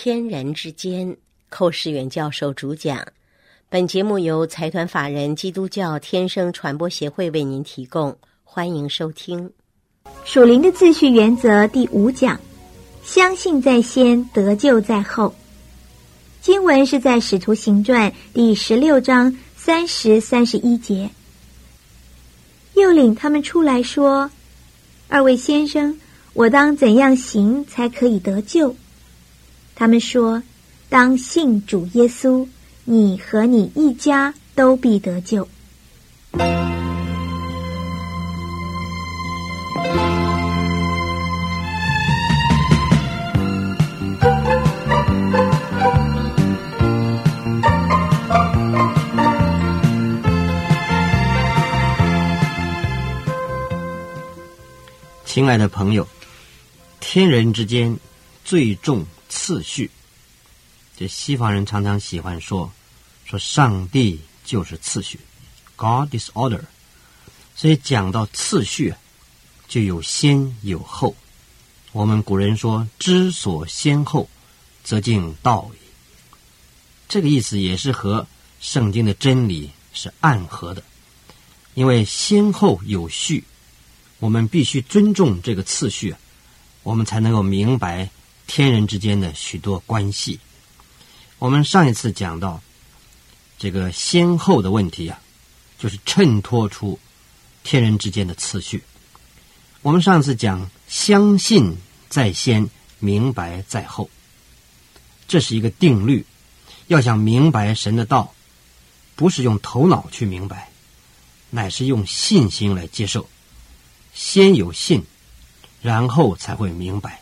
天人之间，寇世远教授主讲。本节目由财团法人基督教天生传播协会为您提供，欢迎收听。属灵的秩序原则第五讲：相信在先，得救在后。经文是在《使徒行传》第十六章三十、三十一节。又领他们出来说：“二位先生，我当怎样行才可以得救？”他们说：“当信主耶稣，你和你一家都必得救。”亲爱的朋友，天人之间最重。次序，这西方人常常喜欢说，说上帝就是次序，God is order。所以讲到次序，就有先有后。我们古人说“知所先后，则近道矣”，这个意思也是和圣经的真理是暗合的。因为先后有序，我们必须尊重这个次序，我们才能够明白。天人之间的许多关系，我们上一次讲到这个先后的问题啊，就是衬托出天人之间的次序。我们上次讲相信在先，明白在后，这是一个定律。要想明白神的道，不是用头脑去明白，乃是用信心来接受。先有信，然后才会明白。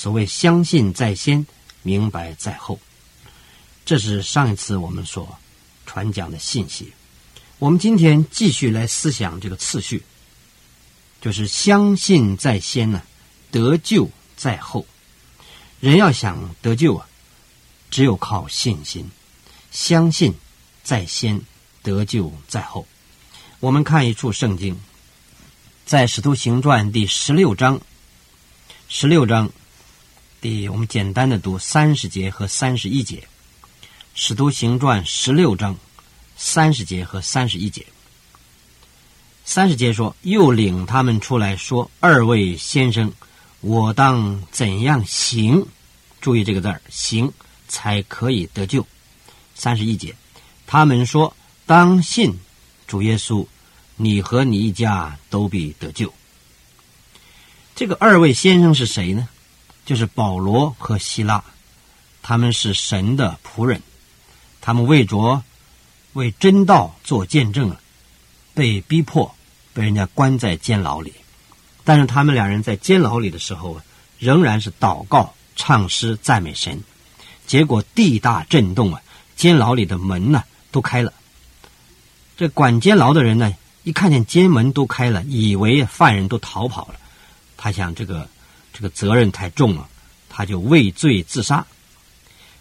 所谓相信在先，明白在后，这是上一次我们所传讲的信息。我们今天继续来思想这个次序，就是相信在先呢，得救在后。人要想得救啊，只有靠信心，相信在先，得救在后。我们看一处圣经，在《使徒行传》第十六章，十六章。第，我们简单的读三十节和三十一节，《使徒行传》十六章三十节和三十一节。三十节说：“又领他们出来说，二位先生，我当怎样行？注意这个字儿，行才可以得救。”三十一节，他们说：“当信主耶稣，你和你一家都必得救。”这个二位先生是谁呢？就是保罗和希拉，他们是神的仆人，他们为着为真道做见证了，被逼迫，被人家关在监牢里。但是他们两人在监牢里的时候，仍然是祷告、唱诗、赞美神。结果地大震动啊，监牢里的门呢都开了。这管监牢的人呢，一看见监门都开了，以为犯人都逃跑了，他想这个。这个责任太重了，他就畏罪自杀。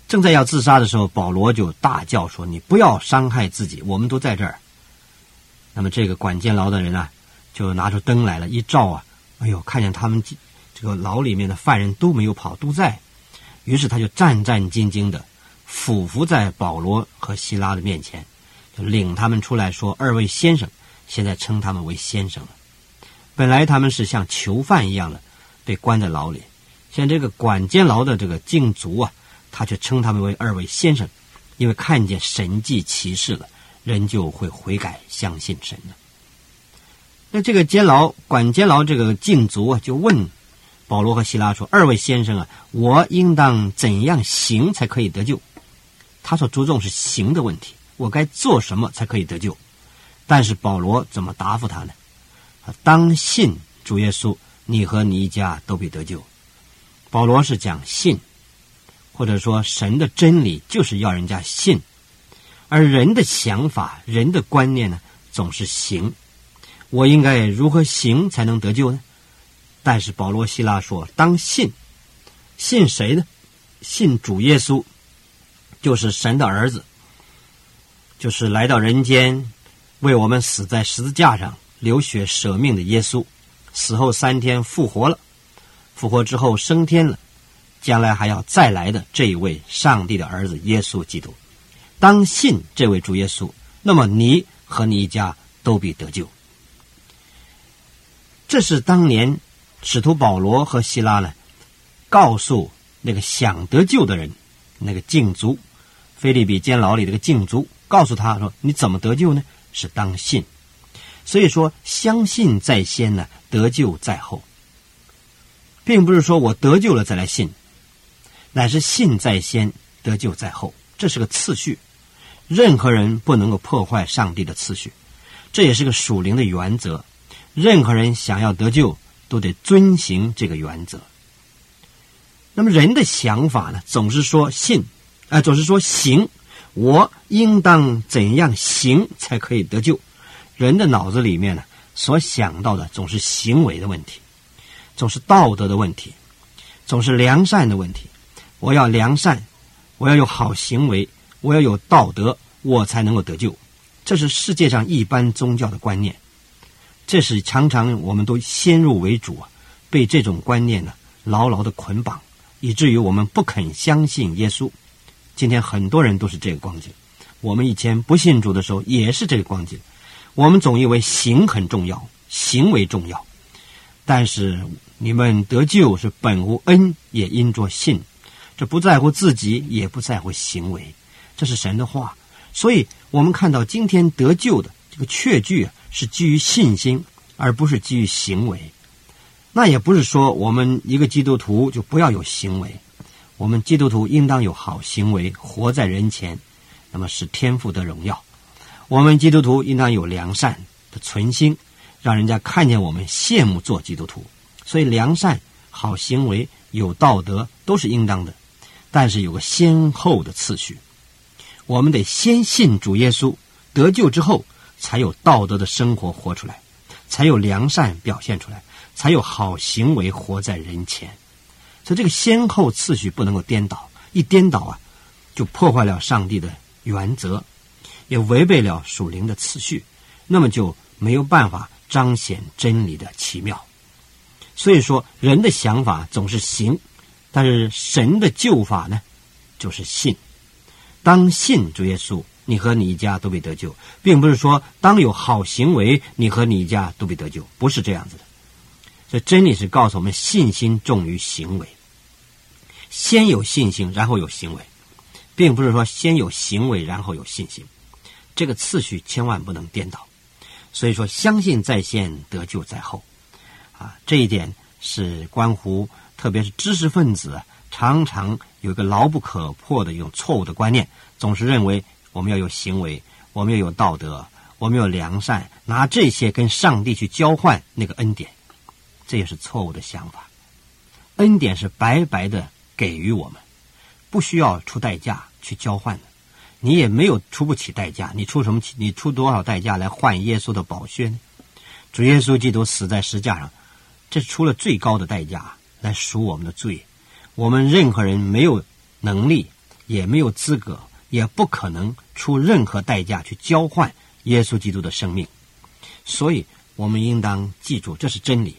正在要自杀的时候，保罗就大叫说：“你不要伤害自己，我们都在这儿。”那么这个管监牢的人啊，就拿出灯来了，一照啊，哎呦，看见他们这个牢里面的犯人都没有跑，都在。于是他就战战兢兢的俯伏在保罗和希拉的面前，就领他们出来说：“二位先生，现在称他们为先生了。本来他们是像囚犯一样的。”被关在牢里，像这个管监牢的这个禁足啊，他却称他们为二位先生，因为看见神迹奇事了，人就会悔改相信神的。那这个监牢管监牢这个禁足啊，就问保罗和希拉说：“二位先生啊，我应当怎样行才可以得救？”他所注重是行的问题，我该做什么才可以得救？但是保罗怎么答复他呢？当信主耶稣。你和你一家都必得救。保罗是讲信，或者说神的真理就是要人家信，而人的想法、人的观念呢，总是行。我应该如何行才能得救呢？但是保罗、希拉说，当信，信谁呢？信主耶稣，就是神的儿子，就是来到人间为我们死在十字架上流血舍命的耶稣。死后三天复活了，复活之后升天了，将来还要再来的这一位上帝的儿子耶稣基督。当信这位主耶稣，那么你和你一家都必得救。这是当年使徒保罗和希拉呢，告诉那个想得救的人，那个禁足，菲利比监牢里这个禁足，告诉他说：“你怎么得救呢？是当信。所以说，相信在先呢，得救在后，并不是说我得救了再来信，乃是信在先，得救在后，这是个次序。任何人不能够破坏上帝的次序，这也是个属灵的原则。任何人想要得救，都得遵行这个原则。那么人的想法呢，总是说信，啊，总是说行，我应当怎样行才可以得救？人的脑子里面呢，所想到的总是行为的问题，总是道德的问题，总是良善的问题。我要良善，我要有好行为，我要有道德，我才能够得救。这是世界上一般宗教的观念，这是常常我们都先入为主啊，被这种观念呢牢牢的捆绑，以至于我们不肯相信耶稣。今天很多人都是这个光景，我们以前不信主的时候也是这个光景。我们总以为行很重要，行为重要，但是你们得救是本无恩，也因着信，这不在乎自己，也不在乎行为，这是神的话。所以，我们看到今天得救的这个确据啊，是基于信心，而不是基于行为。那也不是说我们一个基督徒就不要有行为，我们基督徒应当有好行为，活在人前，那么使天父的荣耀。我们基督徒应当有良善的存心，让人家看见我们羡慕做基督徒。所以，良善、好行为、有道德都是应当的，但是有个先后的次序。我们得先信主耶稣，得救之后，才有道德的生活活出来，才有良善表现出来，才有好行为活在人前。所以，这个先后次序不能够颠倒，一颠倒啊，就破坏了上帝的原则。也违背了属灵的次序，那么就没有办法彰显真理的奇妙。所以说，人的想法总是行，但是神的救法呢，就是信。当信主耶稣，你和你一家都被得救，并不是说当有好行为，你和你一家都被得救，不是这样子的。所以真理是告诉我们，信心重于行为。先有信心，然后有行为，并不是说先有行为，然后有信心。这个次序千万不能颠倒，所以说相信在先，得救在后，啊，这一点是关乎，特别是知识分子常常有一个牢不可破的一种错误的观念，总是认为我们要有行为，我们要有道德，我们要良善，拿这些跟上帝去交换那个恩典，这也是错误的想法。恩典是白白的给予我们，不需要出代价去交换的。你也没有出不起代价，你出什么？你出多少代价来换耶稣的宝血呢？主耶稣基督死在石架上，这出了最高的代价来赎我们的罪。我们任何人没有能力，也没有资格，也不可能出任何代价去交换耶稣基督的生命。所以，我们应当记住，这是真理。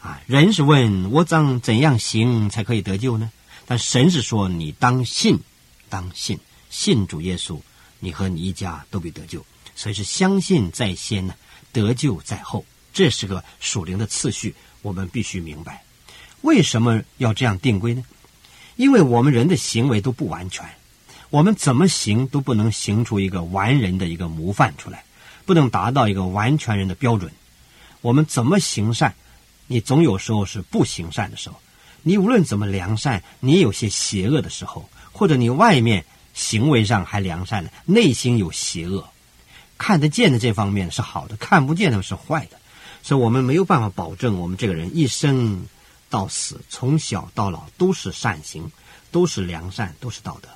啊，人是问我怎怎样行才可以得救呢？但神是说，你当信，当信。信主耶稣，你和你一家都必得救。所以是相信在先呢，得救在后，这是个属灵的次序，我们必须明白。为什么要这样定规呢？因为我们人的行为都不完全，我们怎么行都不能行出一个完人的一个模范出来，不能达到一个完全人的标准。我们怎么行善，你总有时候是不行善的时候；你无论怎么良善，你有些邪恶的时候，或者你外面。行为上还良善呢，内心有邪恶，看得见的这方面是好的，看不见的是坏的，所以我们没有办法保证我们这个人一生到死，从小到老都是善行，都是良善，都是道德。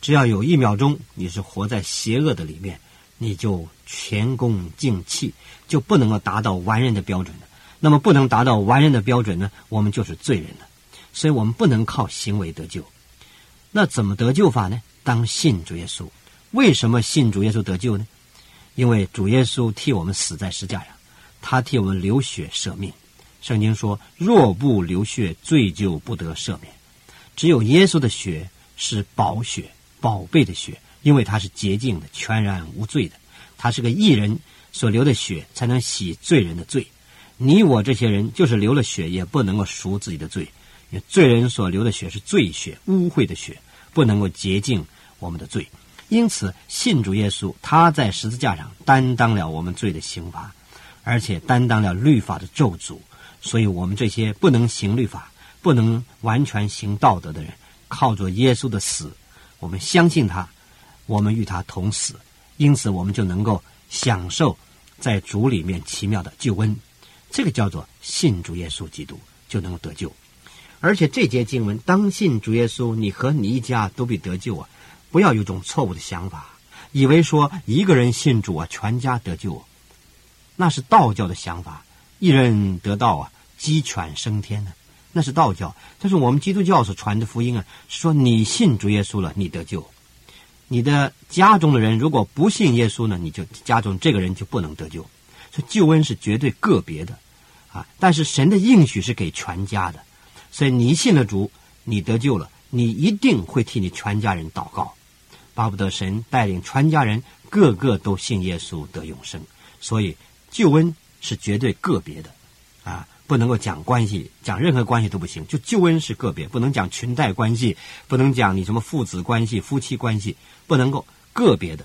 只要有一秒钟你是活在邪恶的里面，你就前功尽弃，就不能够达到完人的标准了。那么不能达到完人的标准呢，我们就是罪人了。所以我们不能靠行为得救。那怎么得救法呢？当信主耶稣，为什么信主耶稣得救呢？因为主耶稣替我们死在石架上，他替我们流血舍命。圣经说：“若不流血，罪就不得赦免。”只有耶稣的血是宝血、宝贝的血，因为它是洁净的、全然无罪的。他是个义人所流的血，才能洗罪人的罪。你我这些人，就是流了血，也不能够赎自己的罪。因为罪人所流的血是罪血、污秽的血，不能够洁净我们的罪。因此，信主耶稣，他在十字架上担当了我们罪的刑罚，而且担当了律法的咒诅。所以，我们这些不能行律法、不能完全行道德的人，靠着耶稣的死，我们相信他，我们与他同死，因此我们就能够享受在主里面奇妙的救恩。这个叫做信主耶稣基督就能够得救。而且这节经文，当信主耶稣，你和你一家都必得救啊！不要有种错误的想法，以为说一个人信主啊，全家得救，那是道教的想法。一人得道啊，鸡犬升天呢，那是道教。但是我们基督教所传的福音啊，说你信主耶稣了，你得救；你的家中的人如果不信耶稣呢，你就家中这个人就不能得救。所以救恩是绝对个别的啊，但是神的应许是给全家的。所以你信了主，你得救了，你一定会替你全家人祷告。巴不得神带领全家人个个都信耶稣得永生，所以救恩是绝对个别的，啊，不能够讲关系，讲任何关系都不行。就救恩是个别，不能讲裙带关系，不能讲你什么父子关系、夫妻关系，不能够个别的，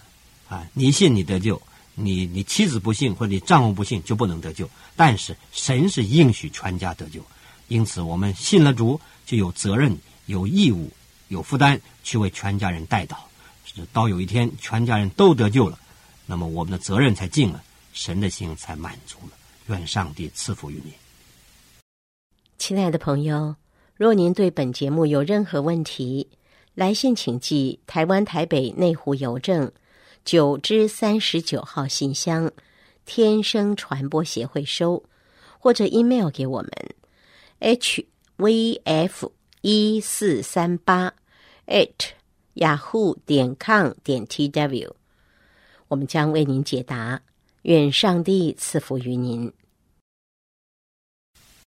啊，你信你得救，你你妻子不信或者你丈夫不信就不能得救。但是神是应许全家得救，因此我们信了主就有责任、有义务、有负担去为全家人代祷。到有一天全家人都得救了，那么我们的责任才尽了，神的心才满足了。愿上帝赐福于你，亲爱的朋友。若您对本节目有任何问题，来信请寄台湾台北内湖邮政九之三十九号信箱，天生传播协会收，或者 email 给我们 h v f 一四三八 at。Yahoo 点 com 点 tw，我们将为您解答。愿上帝赐福于您。